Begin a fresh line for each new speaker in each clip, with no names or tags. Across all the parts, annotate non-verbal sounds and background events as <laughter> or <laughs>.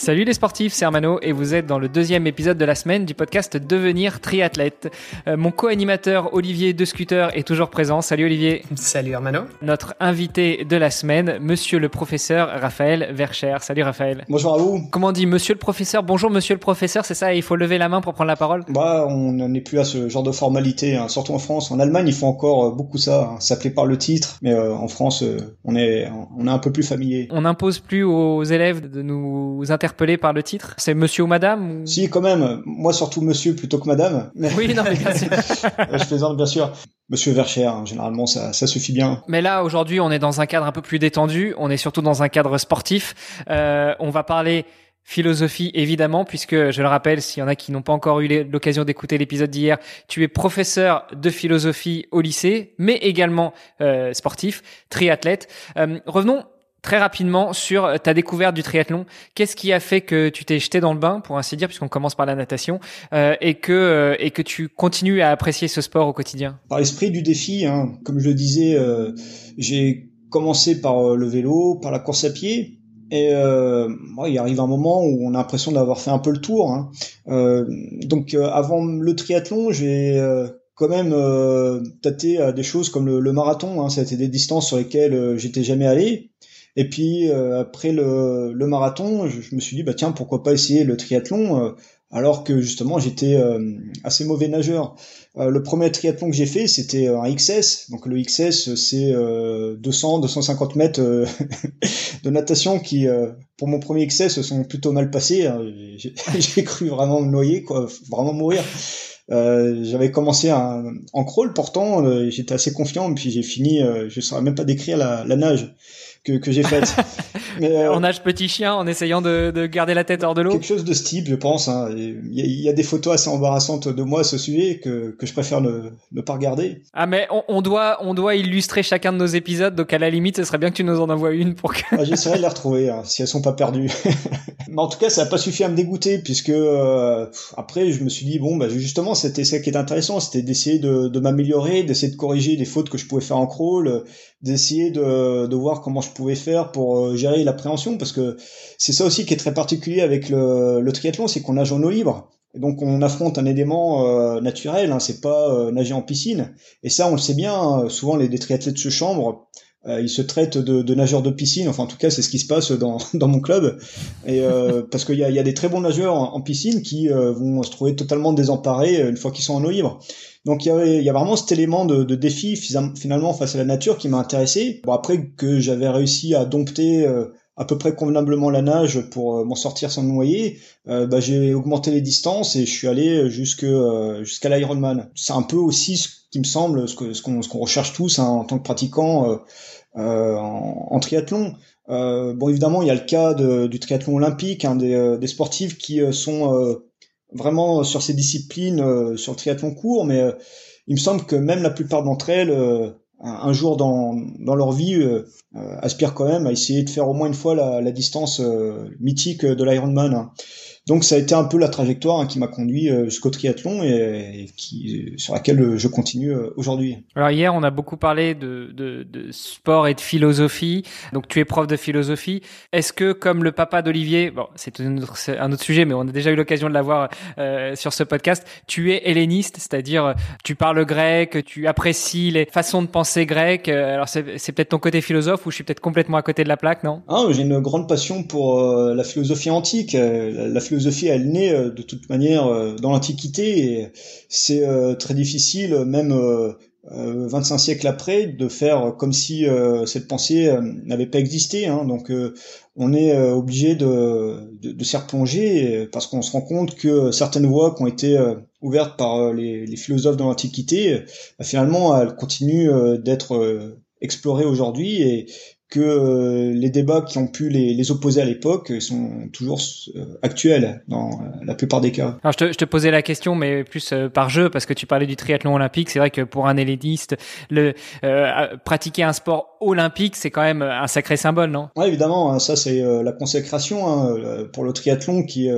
Salut les sportifs, c'est Armano et vous êtes dans le deuxième épisode de la semaine du podcast Devenir triathlète. Euh, mon co-animateur Olivier De Scooter est toujours présent. Salut Olivier.
Salut Armano.
Notre invité de la semaine, monsieur le professeur Raphaël Vercher. Salut Raphaël.
Bonjour à vous.
Comment on dit monsieur le professeur? Bonjour monsieur le professeur, c'est ça Il faut lever la main pour prendre la parole?
Bah, on n'en est plus à ce genre de formalité, hein. surtout en France. En Allemagne, ils font encore euh, beaucoup ça, hein. s'appeler par le titre, mais euh, en France, euh, on est on est un peu plus familier.
On n'impose plus aux élèves de nous interpeller par le titre? C'est monsieur ou madame
Si, quand même. Moi, surtout monsieur plutôt que madame.
Oui, non, mais bien sûr. <laughs>
je plaisante, bien sûr. Monsieur Vercher, hein, généralement, ça, ça suffit bien.
Mais là, aujourd'hui, on est dans un cadre un peu plus détendu. On est surtout dans un cadre sportif. Euh, on va parler philosophie évidemment puisque je le rappelle s'il y en a qui n'ont pas encore eu l'occasion d'écouter l'épisode d'hier tu es professeur de philosophie au lycée mais également euh, sportif triathlète euh, revenons très rapidement sur ta découverte du triathlon. Qu'est-ce qui a fait que tu t'es jeté dans le bain, pour ainsi dire, puisqu'on commence par la natation, euh, et que euh, et que tu continues à apprécier ce sport au quotidien?
Par l'esprit du défi, hein, comme je le disais, euh, j'ai commencé par le vélo, par la course à pied. Et il arrive un moment où on a l'impression d'avoir fait un peu le tour. Hein. donc avant le triathlon, j'ai quand même tâté à des choses comme le, marathon. Hein. Ça a été des distances sur lesquelles j'étais jamais allé. Et puis euh, après le, le marathon, je, me suis dit bah tiens pourquoi pas essayer le triathlon euh, alors que justement j'étais euh, assez mauvais nageur. le premier triathlon que j'ai fait c'était un XS, donc le XS c'est 200-250 mètres <laughs> de natation qui pour mon premier XS sont plutôt mal passés. Hein. <laughs> J'ai cru vraiment me noyer quoi, vraiment mourir. Euh, j'avais commencé en crawl pourtant, j'étais assez confiant, puis j'ai fini, je ne saurais même pas décrire la, la nage que, que j'ai faite. <laughs>
Mais, euh, on nage petit chien en essayant de, de garder la tête hors de l'eau.
Quelque chose de ce type, je pense. Hein. Il y, y, a des photos assez embarrassantes de moi à ce sujet que, que je préfère ne, ne pas regarder.
Ah mais on, on, doit on doit illustrer chacun de nos épisodes, donc à la limite, ce serait bien que tu nous en envoies une pour que.
ah, J'essaierai de les retrouver hein, si elles sont pas perdues. <laughs> mais en tout cas, ça n'a pas suffi à me dégoûter puisque euh, après, je me suis dit bon, bah justement, c'était ça qui est intéressant, c'était d'essayer de, de m'améliorer, d'essayer de corriger des fautes que je pouvais faire en crawl, d'essayer de, de voir comment je pouvais faire pour euh, gérer l'appréhension parce que c'est ça aussi qui est très particulier avec le, le triathlon, c'est qu'on nage en eau libre. Donc on affronte un élément euh, naturel, hein, c'est pas euh, nager en piscine. Et ça, on le sait bien. Hein, souvent, les des triathlètes se ils se traitent de, de, nageurs de piscine. Enfin, en tout cas, c'est ce qui se passe dans, <laughs> dans mon club. Et parce qu'il y a, y a, des très bons nageurs en, piscine qui vont se trouver totalement désemparés une fois qu'ils sont en eau libre. Donc il y, avait, il y a vraiment cet élément de, de, défi finalement face à la nature qui m'a intéressé. Bon après que j'avais réussi à dompter euh, à peu près convenablement la nage pour euh, m'en sortir sans me noyer, euh, bah, j'ai augmenté les distances et je suis allé jusque jusqu'à l'Ironman. C'est un peu aussi ce qui me semble ce que ce qu'on qu'on recherche tous hein, en tant que pratiquant en, en, triathlon. bon évidemment il y a le cas de, du triathlon olympique, hein, des, des sportifs qui sont vraiment sur ces disciplines, euh, sur le triathlon court, mais euh, il me semble que même la plupart d'entre elles, euh, un jour dans, dans leur vie, aspirent quand même à essayer de faire au moins une fois la, la distance mythique de l'Ironman. Donc ça a été un peu la trajectoire hein, qui m'a conduit euh, jusqu'au triathlon et, qui sur laquelle je continue euh, aujourd'hui.
Alors hier on a beaucoup parlé de, de, de, sport et de philosophie. Donc tu es prof de philosophie. Est-ce que comme le papa d'Olivier, bon c'est un autre, un autre sujet, mais on a déjà eu l'occasion de l'avoir euh, sur ce podcast, tu es helléniste, c'est-à-dire tu parles grec, tu apprécies les façons de penser grecques. Alors c'est peut-être ton côté philosophe ou je suis peut-être complètement à côté de la plaque, non?
Ah j'ai une grande passion pour la philosophie antique, la philosophie philosophie, elle naît euh, de toute manière euh, dans l'Antiquité et c'est euh, très difficile, même 25 siècles après, de faire comme si cette pensée n'avait pas existé. Hein. Donc on est obligé de, de, s'y replonger parce qu'on se rend compte que certaines voies qui ont été ouvertes par les, philosophes de l'Antiquité, finalement, elles continuent d'être explorées aujourd'hui que euh, les débats qui ont pu les, les opposer à l'époque sont toujours euh, actuels dans la plupart des cas.
Alors je te, je te posais la question, mais plus euh, par jeu, parce que tu parlais du triathlon olympique. C'est vrai que pour un élitiste, le pratiquer un sport olympique, c'est quand même un sacré symbole, non?
Oui, évidemment. Hein, ça, c'est la consécration hein, pour le triathlon qui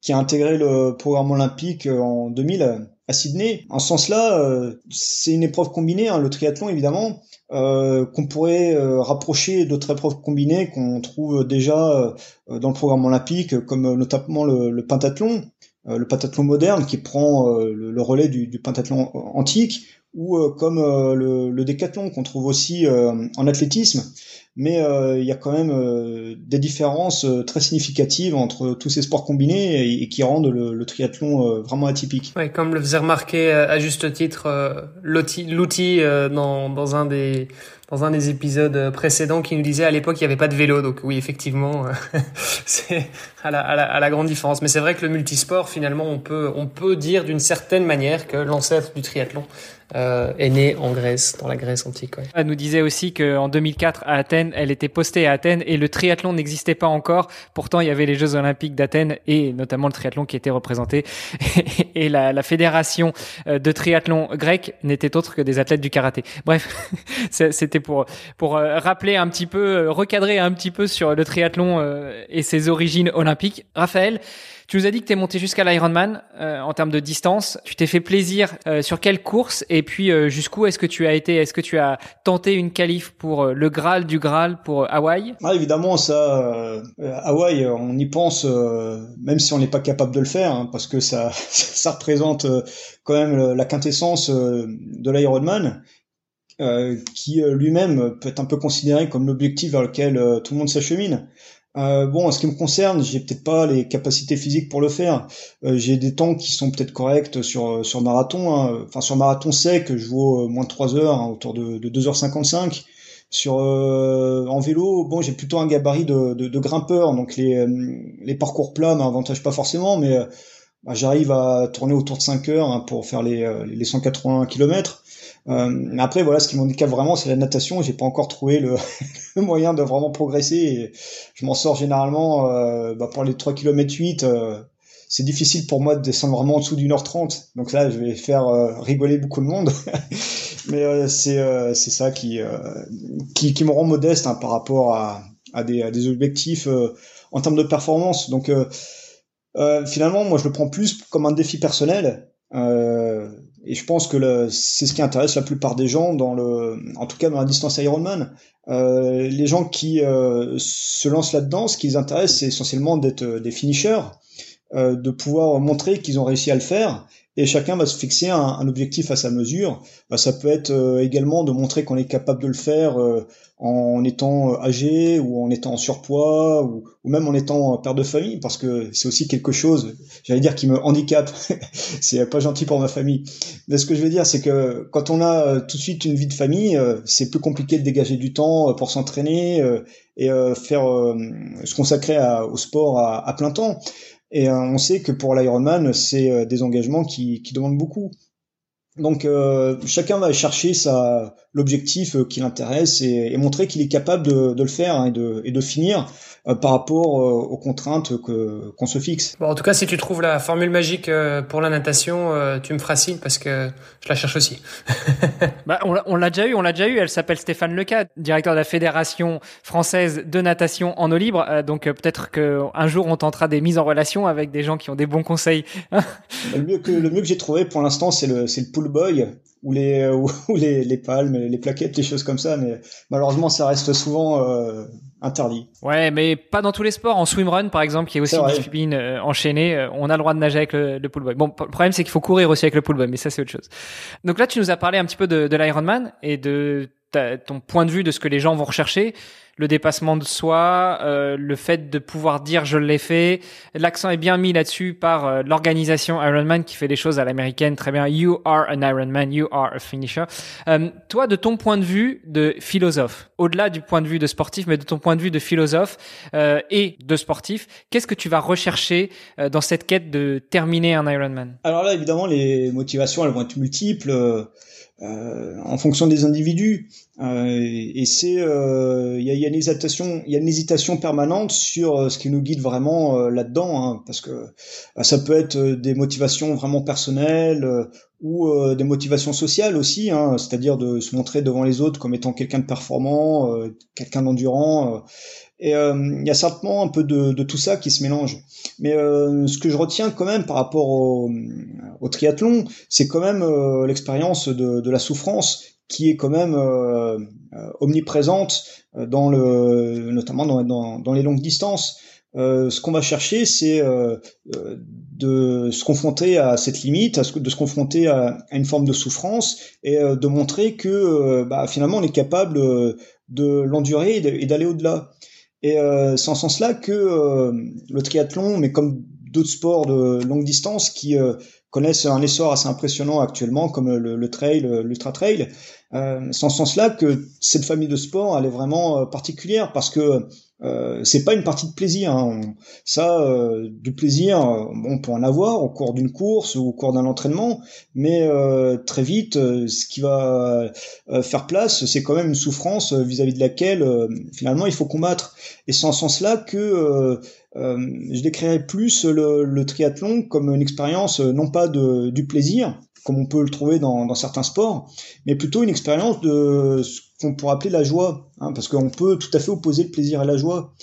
qui a intégré le programme olympique en 2000 à Sydney. En ce sens-là, c'est une épreuve combinée, hein, le triathlon évidemment, euh, qu'on pourrait euh, rapprocher d'autres épreuves combinées qu'on trouve déjà euh, dans le programme olympique, comme notamment le, le pentathlon, le pentathlon moderne qui prend le, relais du, du, pentathlon antique, ou comme le, le décathlon qu'on trouve aussi en athlétisme. Mais euh, il y a quand même euh, des différences euh, très significatives entre tous ces sports combinés et, qui rendent le, triathlon vraiment atypique.
Ouais, comme le faisait remarquer à juste titre l'outil dans, dans un des dans un des épisodes précédents qui nous disait à l'époque il n'y avait pas de vélo. Donc oui effectivement <laughs> c'est à la, à, la, à la grande différence. Mais c'est vrai que le multisport finalement on peut on peut dire d'une certaine manière que l'ancêtre du triathlon euh, est née en Grèce, dans la Grèce antique.
Elle nous disait aussi qu'en 2004 à Athènes, elle était postée à Athènes et le triathlon n'existait pas encore. Pourtant, il y avait les Jeux Olympiques d'Athènes et notamment le triathlon qui était représenté. <laughs> et la, fédération euh, de triathlon grec n'était autre que des athlètes du karaté. Bref, <laughs> c'était pour pour euh, rappeler un petit peu, recadrer un petit peu sur le triathlon et ses origines olympiques. Raphaël. Tu nous as dit que tu es monté jusqu'à l'Ironman euh, en termes de distance. Tu t'es fait plaisir euh, sur quelle course puis euh, jusqu'où est-ce que tu as été? Est-ce que tu as tenté une qualif pour le Graal du Graal pour Hawaï?
Ah, Évidemment, ça, Hawaï, on y pense même si on n'est pas capable de le faire hein, parce que ça, <laughs> ça représente quand même la quintessence de l'Ironman. qui lui-même peut être un peu considéré comme l'objectif vers lequel tout le monde s'achemine. Euh, bon, en ce qui me concerne, j'ai peut-être pas les capacités physiques pour le faire. Euh, j'ai des temps qui sont peut-être corrects sur sur marathon. Hein. Enfin, sur marathon sec, je vaux moins de 3 heures, hein, autour de, de 2h55. Sur euh, en vélo, bon, j'ai plutôt un gabarit de, de, de, grimpeur, donc les les parcours plats m'avantagent pas forcément, mais bah, j'arrive à tourner autour de 5 heures hein, pour faire les les 180 km. Euh, après, voilà, ce qui m'handicape vraiment, c'est la natation. J'ai pas encore trouvé le, <laughs> moyen de vraiment progresser. Je m'en sors généralement euh, bah, pour les 3 km 8. c'est difficile pour moi de descendre vraiment en dessous d'une heure 30. Donc là, je vais faire euh, rigoler beaucoup de monde. <laughs> Mais euh, c'est c'est ça qui, qui, qui me rend modeste hein, par rapport à, à, des, à des objectifs en termes de performance. Donc finalement, moi, je le prends plus comme un défi personnel. Euh, et je pense que c'est ce qui intéresse la plupart des gens dans le, en tout cas dans la distance Ironman. Euh, les gens qui euh, se lancent là-dedans, ce qui les intéresse, c'est essentiellement d'être euh, des finishers, euh, de pouvoir montrer qu'ils ont réussi à le faire et chacun va se fixer un, un objectif à sa mesure. Bah, ça peut être euh, également de montrer qu'on est capable de le faire euh, en étant euh, âgé ou en étant en surpoids ou, ou, même en étant père de famille parce que c'est aussi quelque chose, j'allais dire, qui me handicape. <laughs> c'est pas gentil pour ma famille. Mais ce que je veux dire, c'est que quand on a tout de suite une vie de famille, c'est plus compliqué de dégager du temps pour s'entraîner et faire se consacrer au sport à, à plein temps. Et euh, on sait que pour l'Ironman, c'est euh, des engagements qui, qui demandent beaucoup. Donc euh, chacun va chercher sa l'objectif qui l'intéresse et, et, montrer qu'il est capable de, de le faire hein, et, de, et de finir euh, par rapport euh, aux contraintes que qu'on se fixe.
Bon, en tout cas, si tu trouves la formule magique euh, pour la natation, tu me feras signe parce que je la cherche aussi. <laughs>
bah, on l'a déjà eu, on l'a déjà eu. Elle s'appelle Stéphane Leca, directeur de la Fédération française de natation en eau libre. donc peut-être que un jour on tentera des mises en relation avec des gens qui ont des bons conseils. <laughs>
le mieux que le mieux que j'ai trouvé pour l'instant, c'est le c'est le pool boy ou les <laughs> ou les, les palmes, les plaquettes, les choses comme ça. Mais malheureusement, ça reste souvent euh, interdit.
Ouais, mais pas dans tous les sports. En swimrun, par exemple, qui est aussi une discipline euh, enchaînée, euh, on a le droit de nager avec le, le pool boy. Bon, le problème c'est qu'il faut courir aussi avec le pool boy, mais ça c'est autre chose. Donc là, tu nous as parlé un petit peu de, de l'Ironman et de ton point de vue de ce que les gens vont rechercher le dépassement de soi, euh, le fait de pouvoir dire je l'ai fait. L'accent est bien mis là-dessus par euh, l'organisation Ironman qui fait les choses à l'américaine très bien. You are an Ironman, you are a finisher. Euh, toi, de ton point de vue de philosophe, au-delà du point de vue de sportif, mais de ton point de vue de philosophe et de sportif, qu'est-ce que tu vas rechercher dans cette quête de terminer un Ironman?
Alors là, évidemment, les motivations elles vont être multiples en fonction des individus. et c'est il y a, y, a, une hésitation, y a une hésitation permanente sur ce qui nous guide vraiment là-dedans, hein, parce que ça peut être des motivations vraiment personnelles ou des motivations sociales aussi, hein, c'est-à-dire de se montrer devant les autres comme étant quelqu'un de performant, quelqu'un d'endurant. Et il y a certainement un peu de, de, tout ça qui se mélange. Mais euh, ce que je retiens quand même par rapport au, au triathlon, c'est quand même euh, l'expérience de, de, la souffrance qui est quand même euh, omniprésente dans le, notamment dans, dans, dans les longues distances. ce qu'on va chercher, c'est de se confronter à cette limite, à de se confronter à, à une forme de souffrance et de montrer que bah, finalement on est capable de l'endurer et d'aller au-delà. Et euh, c'est en ce sens-là que euh, le triathlon, mais comme d'autres sports de longue distance qui euh, connaissent un essor assez impressionnant actuellement, comme le, le trail, l'ultra trail, euh, c'est en ce sens-là que cette famille de sports elle est vraiment particulière parce que euh, c'est pas une partie de plaisir. Hein. Ça, euh, du plaisir, on peut en avoir au cours d'une course ou au cours d'un entraînement, mais euh, très vite, ce qui va faire place, c'est quand même une souffrance vis-à-vis de laquelle finalement il faut combattre. Et c'est en ce sens-là que je décrirais plus le, le, triathlon comme une expérience non pas de, du plaisir, comme on peut le trouver dans, certains sports, mais plutôt une expérience de ce qu'on pourrait appeler la joie, hein, parce qu'on peut tout à fait opposer le plaisir à la joie.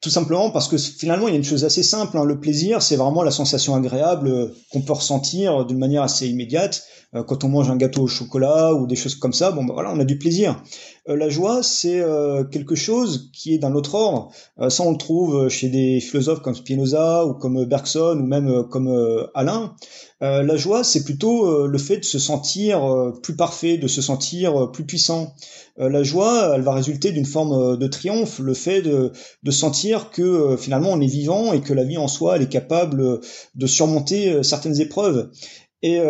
Tout simplement parce que finalement, il y a une chose assez simple. Hein. Le plaisir, c'est vraiment la sensation agréable euh, qu'on peut ressentir d'une manière assez immédiate. Euh, quand on mange un gâteau au chocolat ou des choses comme ça, bon, ben voilà, on a du plaisir. Euh, la joie, c'est quelque chose qui est d'un autre ordre. ça, on le trouve chez des philosophes comme Spinoza ou comme Bergson ou même comme Alain. la joie, c'est plutôt le fait de se sentir plus parfait, de se sentir plus puissant. Euh, la joie, elle va résulter d'une forme euh, de triomphe, le fait de, de sentir que euh, finalement on est vivant et que la vie en soi, elle est capable de surmonter certaines épreuves. Et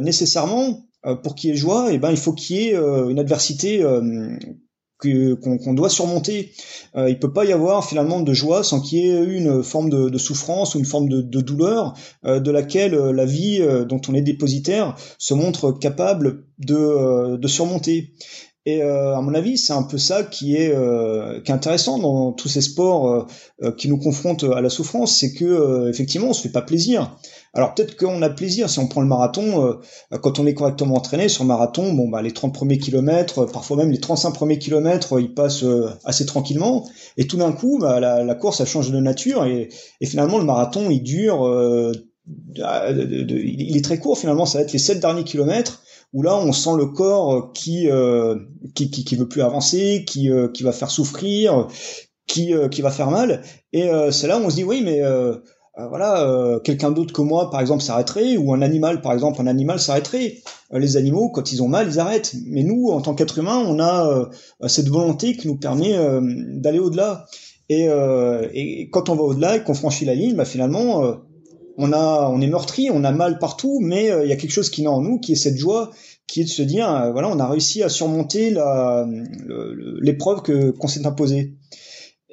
nécessairement, pour qu'il y ait joie, eh ben, il faut qu'il y ait une adversité qu'on doit surmonter. Euh, il peut pas y avoir finalement de joie sans qu'il y ait une forme de, de, souffrance ou une forme de, de douleur de laquelle la vie dont on est dépositaire se montre capable de, de surmonter. Et euh, à mon avis, c'est un peu ça qui est, euh, qui est intéressant dans tous ces sports euh, qui nous confrontent à la souffrance, c'est que effectivement, on se fait pas plaisir. Alors peut-être qu'on a plaisir si on prend le marathon, quand on est correctement entraîné sur le marathon, bon bah les 30 premiers kilomètres, parfois même les 35 premiers kilomètres, ils passent assez tranquillement, et tout d'un coup, bah, la, course a changé de nature, et, et finalement le marathon il dure, il est très court finalement, ça va être les 7 derniers kilomètres, où là on sent le corps euh, qui euh, qui, qui, qui, veut plus avancer, qui euh, qui va faire souffrir, qui qui va faire mal. Et c'est là où on se dit oui mais voilà, quelqu'un d'autre que moi, par exemple, s'arrêterait, ou un animal, par exemple, un animal s'arrêterait. les animaux, quand ils ont mal, ils arrêtent. Mais nous, en tant qu'être humain, on a cette volonté qui nous permet d'aller au-delà. Et, et, quand on va au-delà et qu'on franchit la ligne, bah, finalement, on a, on est meurtri, on a mal partout, mais euh, il y a quelque chose qui naît en nous, qui est cette joie, qui est de se dire, euh, voilà, on a réussi à surmonter l'épreuve que qu'on s'est imposée.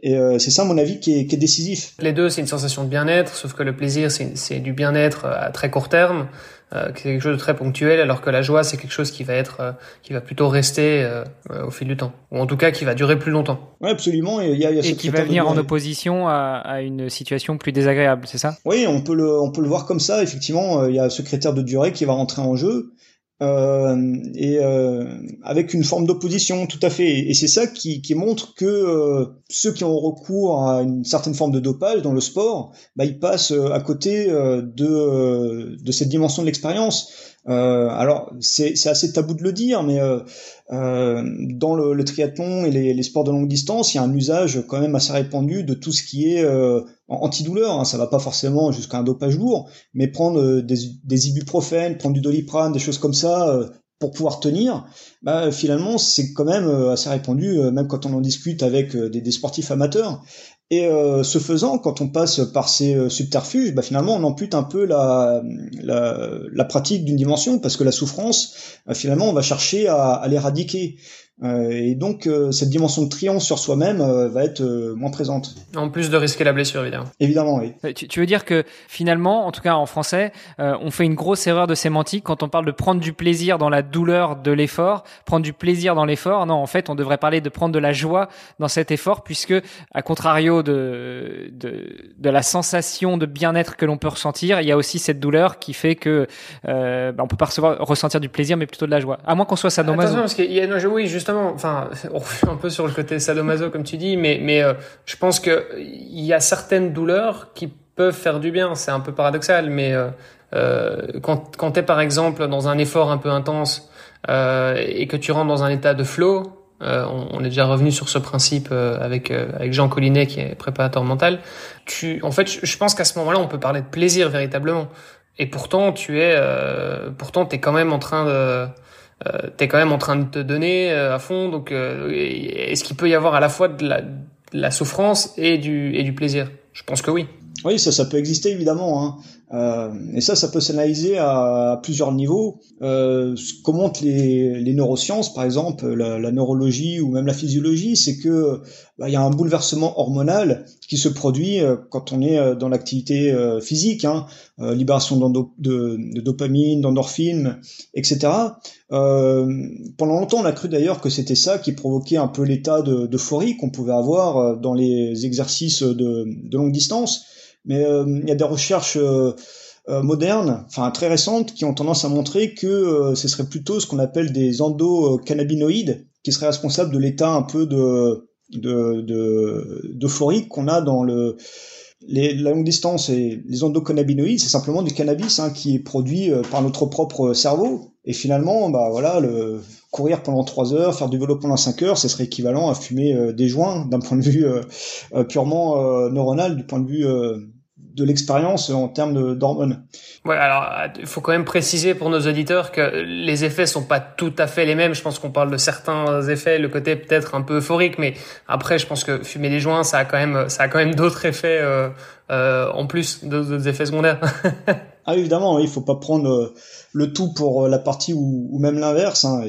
Et euh, c'est ça, à mon avis, qui est, qui est décisif.
Les deux, c'est une sensation de bien-être, sauf que le plaisir, c'est du bien-être à très court terme. Euh, c'est quelque chose de très ponctuel, alors que la joie, c'est quelque chose qui va être, euh, qui va plutôt rester euh, au fil du temps, ou en tout cas qui va durer plus longtemps.
Oui, absolument.
Et, y a, y a et qui va venir en opposition à, à, une situation plus désagréable, c'est ça?
Oui, on peut le, on peut le voir comme ça. Effectivement, il y a ce critère de durée qui va rentrer en jeu. Euh, et euh, avec une forme d'opposition, tout à fait. Et c'est ça qui, montre que euh, ceux qui ont recours à une certaine forme de dopage dans le sport, bah, ils passent à côté de cette dimension de l'expérience. Alors c'est assez tabou de le dire, mais euh, dans le, triathlon et les, sports de longue distance, il y a un usage quand même assez répandu de tout ce qui est euh, antidouleur. Hein. Ça va pas forcément jusqu'à un dopage lourd, mais prendre euh, des, des, prendre du doliprane, des choses comme ça euh, pour pouvoir tenir, bah, finalement c'est quand même assez répandu, même quand on en discute avec des, des sportifs amateurs. Et euh, ce faisant, quand on passe par ces euh, subterfuges, bah, finalement, on ampute un peu la, la, pratique d'une dimension, parce que la souffrance, bah, finalement, on va chercher à l'éradiquer. Euh, et donc euh, cette dimension de triomphe sur soi-même euh, va être moins présente.
En plus de risquer la blessure, évidemment.
Évidemment, oui.
Tu, tu veux dire que finalement, en tout cas en français, on fait une grosse erreur de sémantique quand on parle de prendre du plaisir dans la douleur de l'effort, prendre du plaisir dans l'effort. Non, en fait, on devrait parler de prendre de la joie dans cet effort, puisque à contrario de de, de la sensation de bien-être que l'on peut ressentir, il y a aussi cette douleur qui fait que euh, bah, on peut pas recevoir, ressentir du plaisir, mais plutôt de la joie. À moins qu'on soit sadomaso.
Attention, parce qu'il y a, oui, justement, enfin, on revient un peu sur le côté sadomaso, comme tu dis, mais, mais euh, je pense que il y a certaines douleurs qui peuvent faire du bien. C'est un peu paradoxal, mais euh, euh quand, quand tu es par exemple dans un effort un peu intense euh, et que tu rentres dans un état de flow, euh, on, on, est déjà revenu sur ce principe avec avec Jean Collinet qui est préparateur mental. Tu, en fait, je, je pense qu'à ce moment-là, on peut parler de plaisir véritablement. Et pourtant, tu es, pourtant, t'es quand même en train de euh, t'es quand même en train de te donner euh, à fond. Donc, euh, est-ce qu'il peut y avoir à la fois de la, souffrance et du, plaisir? Je pense que oui.
Oui, ça, ça peut exister évidemment. Hein. Euh, et ça, ça peut s'analyser à, plusieurs niveaux. Euh, ce que montrent les, neurosciences, par exemple, la, neurologie ou même la physiologie, c'est que bah, il y a un bouleversement hormonal qui se produit euh, quand on est euh, dans l'activité euh, physique, hein, libération de, dopamine, d'endorphine, etc. Euh, pendant longtemps, on a cru d'ailleurs que c'était ça qui provoquait un peu l'état d'euphorie qu'on pouvait avoir dans les exercices de longue distance. Mais euh, il y a des recherches euh, euh, modernes, enfin très récentes, qui ont tendance à montrer que ce serait plutôt ce qu'on appelle des endocannabinoïdes qui seraient responsables de l'état un peu de d'euphorie de, qu'on a dans le les, la longue distance et les endocannabinoïdes, c'est simplement du cannabis hein, qui est produit par notre propre cerveau. Et finalement, bah voilà, le courir pendant trois heures, faire du vélo pendant 5 heures, ce serait équivalent à fumer des joints d'un point de vue purement neuronal, du point de vue de l'expérience en termes d'hormones.
Ouais, alors il faut quand même préciser pour nos auditeurs que les effets sont pas tout à fait les mêmes. Je pense qu'on parle de certains effets, le côté peut-être un peu euphorique, mais après je pense que fumer des joints, ça a quand même ça a quand même d'autres effets euh, euh, en plus d'autres effets secondaires. <laughs>
ah évidemment, il faut pas prendre euh, le tout pour euh, la partie ou, même l'inverse. Hein.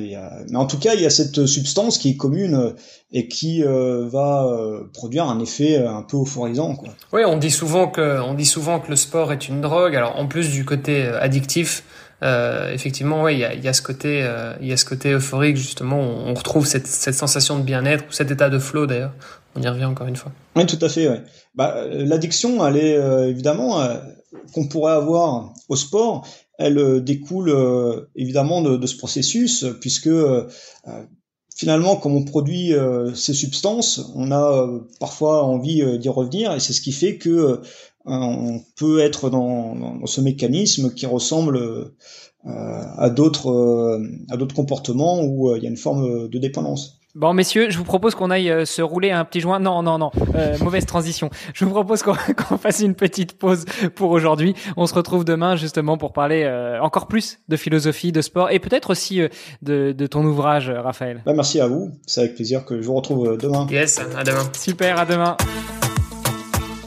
Mais en tout cas, il y a cette substance qui est commune euh, et qui euh, va produire un effet un peu euphorisant. Quoi.
Oui, on dit souvent que on dit souvent que le sport est une drogue. Alors en plus du côté addictif, euh, effectivement, ouais, il y a, y a, ce côté, il y a ce côté euphorique justement. On, retrouve cette, cette sensation de bien-être ou cet état de flow d'ailleurs. On y revient encore une fois.
Oui, tout à fait. Ouais. Bah, l'addiction, elle est évidemment qu'on pourrait avoir au sport, elle euh, découle euh, évidemment de, de, ce processus, puisque euh, finalement, comme on produit ces substances, on a parfois envie d'y revenir, et c'est ce qui fait que on peut être dans, dans, ce mécanisme qui ressemble à d'autres à d'autres comportements où il y a une forme de dépendance.
Bon, messieurs, je vous propose qu'on aille euh, se rouler un petit joint. Non, non, non, euh, mauvaise transition. Je vous propose qu'on <laughs> fasse une petite pause pour aujourd'hui. On se retrouve demain justement pour parler euh, encore plus de philosophie, de sport et peut-être aussi de, de, ton ouvrage, Raphaël.
Bah, merci à vous. C'est avec plaisir que je vous retrouve demain.
Yes, à demain.
Super, à demain.